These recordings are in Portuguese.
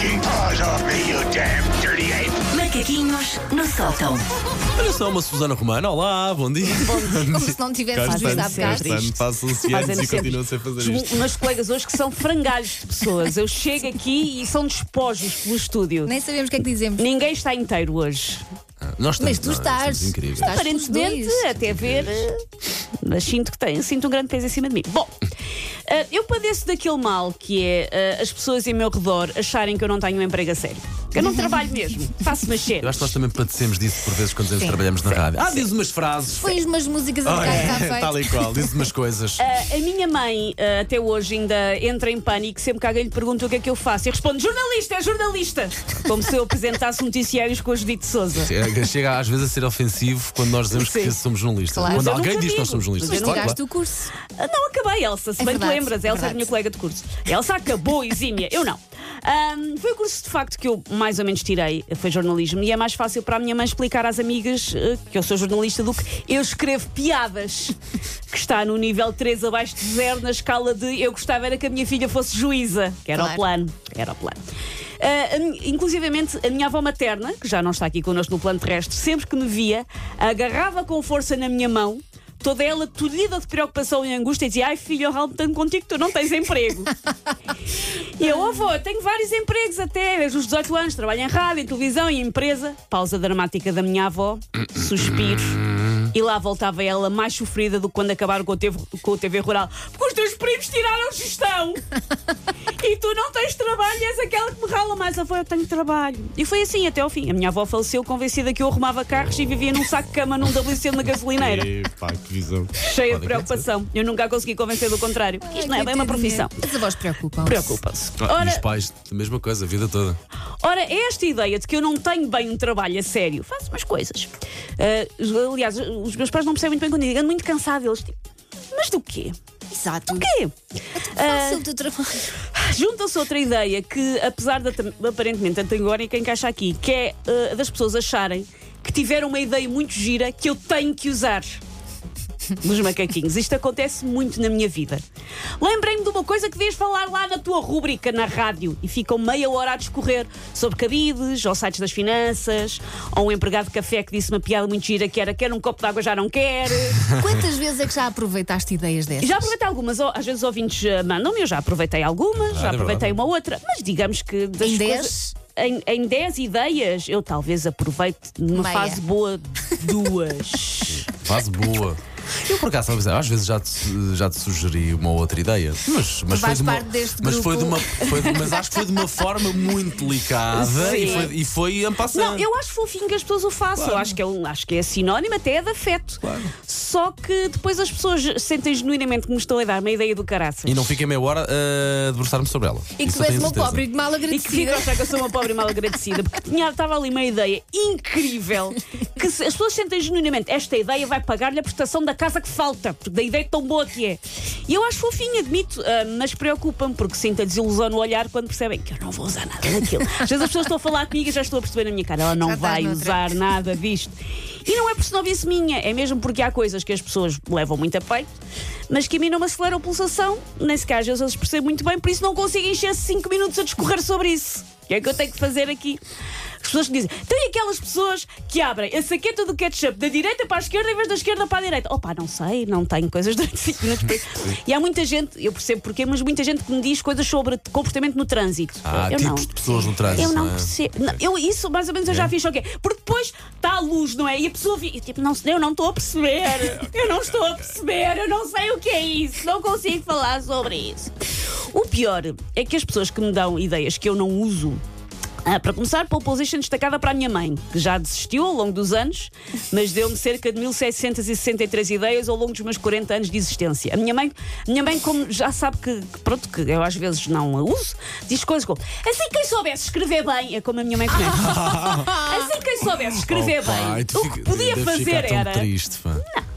taking paws off me, you damn dirty ape! Macaquinhos no sótão. Olha só, uma Susana Romana. Olá, bom dia. Como se não tivesse Cá visto há bocado. Façam-se antes e sempre. continuam sem fazer Os isto. meus colegas hoje que são frangalhos de pessoas. Eu chego aqui e são despojos pelo estúdio. Nem sabemos o que é que dizemos. Ninguém está inteiro hoje. Nós Mas estamos, tu nós estás. estamos incríveis. Estás Aparentemente, até ver. eh, Mas sinto que tenho, sinto um grande peso em cima de mim. Bom, eu padeço daquele mal que é eh, as pessoas em meu redor acharem que eu não tenho um emprego a sério. Que eu não trabalho mesmo, faço Eu mas cedo. acho que nós também padecemos disso por vezes quando Sim, trabalhamos na rádio. Ah, diz umas frases. Pões umas músicas a Ah, tocar que é, feito. tal e qual, diz umas coisas. A minha mãe, eh, até hoje, ainda entra em pânico sempre que alguém lhe pergunta o que é que eu faço. E responde: jornalista, é jornalista! Como se eu apresentasse noticiários com a Judite Souza. Chega- Chega às vezes a ser ofensivo quando nós dizemos que Sim. somos jornalistas. Claro. Quando eu alguém diz que nós somos jornalistas. Mas Claro, tiraste claro. o curso. Ah, Não, acabei, Elsa, se É bem te verdade, lembras. é Elsa é a minha colega de curso. Elsa acabou exímia, eu não. Ahm, foi o curso de facto que eu mais ou menos tirei, foi jornalismo, e é mais fácil para a minha mãe explicar às amigas eh, que eu sou jornalista do que eu escrevo piadas, que está no nível 3 abaixo de zero na escala de eu gostava era que a minha filha fosse juíza, que era Claro. o plano. Era o plano. Mi- inclusivamente, a minha avó materna, que já não está aqui connosco no plano terrestre, sempre que me via, agarrava com força na minha mão, toda ela tolhida de preocupação e angústia, dizia: Ai filho, eu ralo tanto contigo, tu não tens emprego. e eu, avó, eu tenho vários empregos até, desde os 18 anos, trabalho em rádio, em televisão e em empresa. Pausa dramática da minha avó, suspiro. E lá voltava ela mais sofrida do que quando acabaram com o TV, com o TV Rural. Porque os primos tiraram gestão. E tu não tens trabalho e és aquela que me rala mais. Avó, eu tenho trabalho. E foi assim até ao fim. A minha avó faleceu convencida que eu arrumava carros e vivia num saco de cama num WC na gasolineira. Epá, que visão. Cheia Pode de preocupação. Eu nunca a consegui convencer do contrário. Porque Isto não é bem uma profissão. As avós preocupam. Preocupam-se. Ah, e os Ora, pais, a mesma coisa, a vida toda. ora, é esta ideia de que eu não tenho bem um trabalho a sério, faço umas coisas. Ah, aliás, os meus pais não percebem muito bem quando eu digo, ando muito cansado. Eles tipo, mas do quê? Exato. O quê? Faça o teu trabalho. Junta-se outra ideia que, apesar de aparentemente antagónica, encaixa aqui, que é uh, das pessoas acharem que tiveram uma ideia muito gira que eu tenho que usar. Nos macaquinhos. Isto acontece muito na minha vida. Lembrei-me de uma coisa que devias falar lá na tua rúbrica na rádio e ficam meia hora a discorrer sobre cabides, ou sites das finanças, ou um empregado de café que disse uma piada muito gira que era quer um copo de água, já não quer. Quantas vezes é que já aproveitaste ideias dessas? Já aproveitei algumas, às vezes ouvintes eh, mandam-me, eu já aproveitei algumas, já é aproveitei uma outra, mas digamos que das Em coisas- 10? Em, em 10 ideias, eu talvez aproveite numa Meia. fase boa duas. Fase boa. Eu por acaso, sabe, às vezes já te, já te sugeri uma outra ideia, mas, mas foi faz de uma, parte deste mas foi de uma, foi de- mas acho que foi de uma forma muito delicada e foi, e foi. Não, eu acho fofinho que as pessoas o façam. Eu acho que, é um, acho que é sinónimo até de afeto. Só que depois as pessoas sentem genuinamente que me estou a dar uma ideia do caraças. E não fiquei meia hora a debruçar-me sobre ela. E que Isso tu és uma pobre e mal E que fica agradecida. a achar que eu sou uma pobre e mal agradecida, porque tinha, estava ali uma ideia incrível que as pessoas sentem genuinamente esta ideia vai pagar-lhe a prestação da casa que falta, porque da ideia tão boa que é. E eu acho fofinho, admito, ah, mas preocupa-me, porque sinto a desilusão no olhar quando percebem que eu não vou usar nada daquilo. Às vezes as pessoas estão a falar comigo e já estou a perceber na minha cara, ela não Já estás vai usar nada disto. E não é por snobice minha, é mesmo porque há coisas que as pessoas levam muito a peito, mas que a mim não me aceleram a pulsação, nem sequer às vezes eles percebem muito bem, por isso não consigo encher 5 minutos a discorrer sobre isso. O que é que eu tenho que fazer aqui? As pessoas que dizem, então e aquelas pessoas que abrem a saqueta do ketchup da direita para a esquerda em vez da esquerda para a direita? Opa, não sei, não tenho coisas durante 5 minutos. E há muita gente, eu percebo porquê, mas muita gente que me diz coisas sobre comportamento no trânsito. Há eu tipos não. de pessoas no trânsito. Eu não é? percebo. Não, eu, isso mais ou menos eu já fiz, ok? Porque depois está a luz, não é? E a pessoa fica. Tipo, não, eu não estou a perceber. Eu não estou a perceber. Eu não sei o que é isso. Não consigo falar sobre isso. O pior é que as pessoas que me dão ideias que eu não uso. Ah, para começar, pole position destacada para a minha mãe, que já desistiu ao longo dos anos, mas deu-me cerca de 1763 ideias ao longo dos meus 40 anos de existência. A minha mãe, a minha mãe como já sabe que, que, pronto, que eu às vezes não a uso, diz coisas como assim quem soubesse escrever bem, é como a minha mãe conhece. assim quem soubesse escrever Oh, pai, bem, tu o que podia fazer era. triste,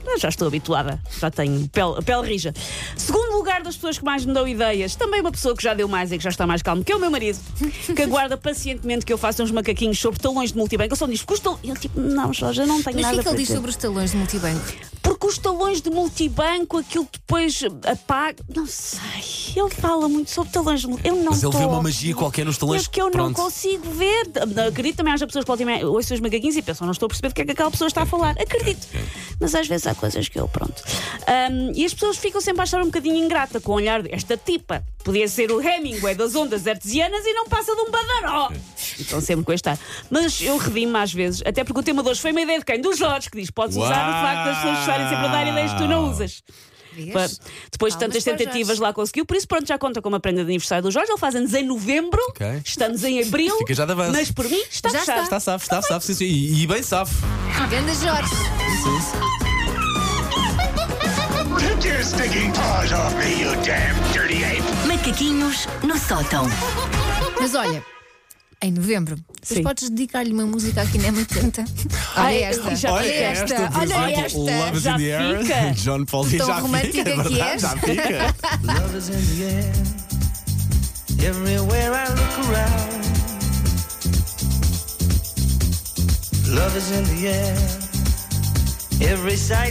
pá. Não, já estou habituada, já tenho pele, a pele rija. Segundo lugar das pessoas que mais me dão ideias, também uma pessoa que já deu mais e que já está mais calmo, que é o meu marido, que aguarda pacientemente que eu faça uns macaquinhos sobre talões de multibanco. Eu só diz, custa. Eu tipo, não, Jorge, eu não tenho Mas o nada que é que para ele diz dizer. sobre os talões de multibanco? Porque os talões de multibanco, aquilo depois apaga. Não sei. Ele fala muito sobre talões de multibanco. Eu não Mas ele vê uma magia qualquer nos talões. É que eu não Pronto. consigo ver. Acredito também haja pessoas que voltam e ouçam os macaquinhos e pensam, não estou a perceber do que é que aquela pessoa está a falar. Acredito. Mas às vezes há coisas que eu, pronto. Ahm, e as pessoas ficam sempre a achar um bocadinho ingrata com o olhar de esta tipa. Podia ser o Hemingway das ondas artesianas e não passa de um badaró. Então sempre com este ar. Mas eu redimo às vezes, até porque o tema de hoje foi uma ideia de quem? Do Jorge, que diz: podes usar o facto das pessoas estarem sempre a dar ideias que tu não usas. Vês? Depois de tantas tentativas Jorge. lá conseguiu, por isso pronto, já conta com uma prenda de aniversário do Jorge. Ele faz anos em novembro, Ok. estamos em abril, Fica já de avanço. mas por mim está Já fechado. Está safo, está safo, sim, sim. E, e bem safo. Ganda Jorge. Take your stinking paws off me, you damn dirty ape! Macaquinhos no sótão. Mas olha, em novembro, Sim. podes dedicar-lhe uma música aqui na 80. Ai, Olha esta. já olha esta. por olha exemplo, esta. Love is Já in the air. fica. John Paul Tão já romântica fica, é que verdade, és. já fica. Love is in the air. Everywhere I look around. Love is in the air. Every sight.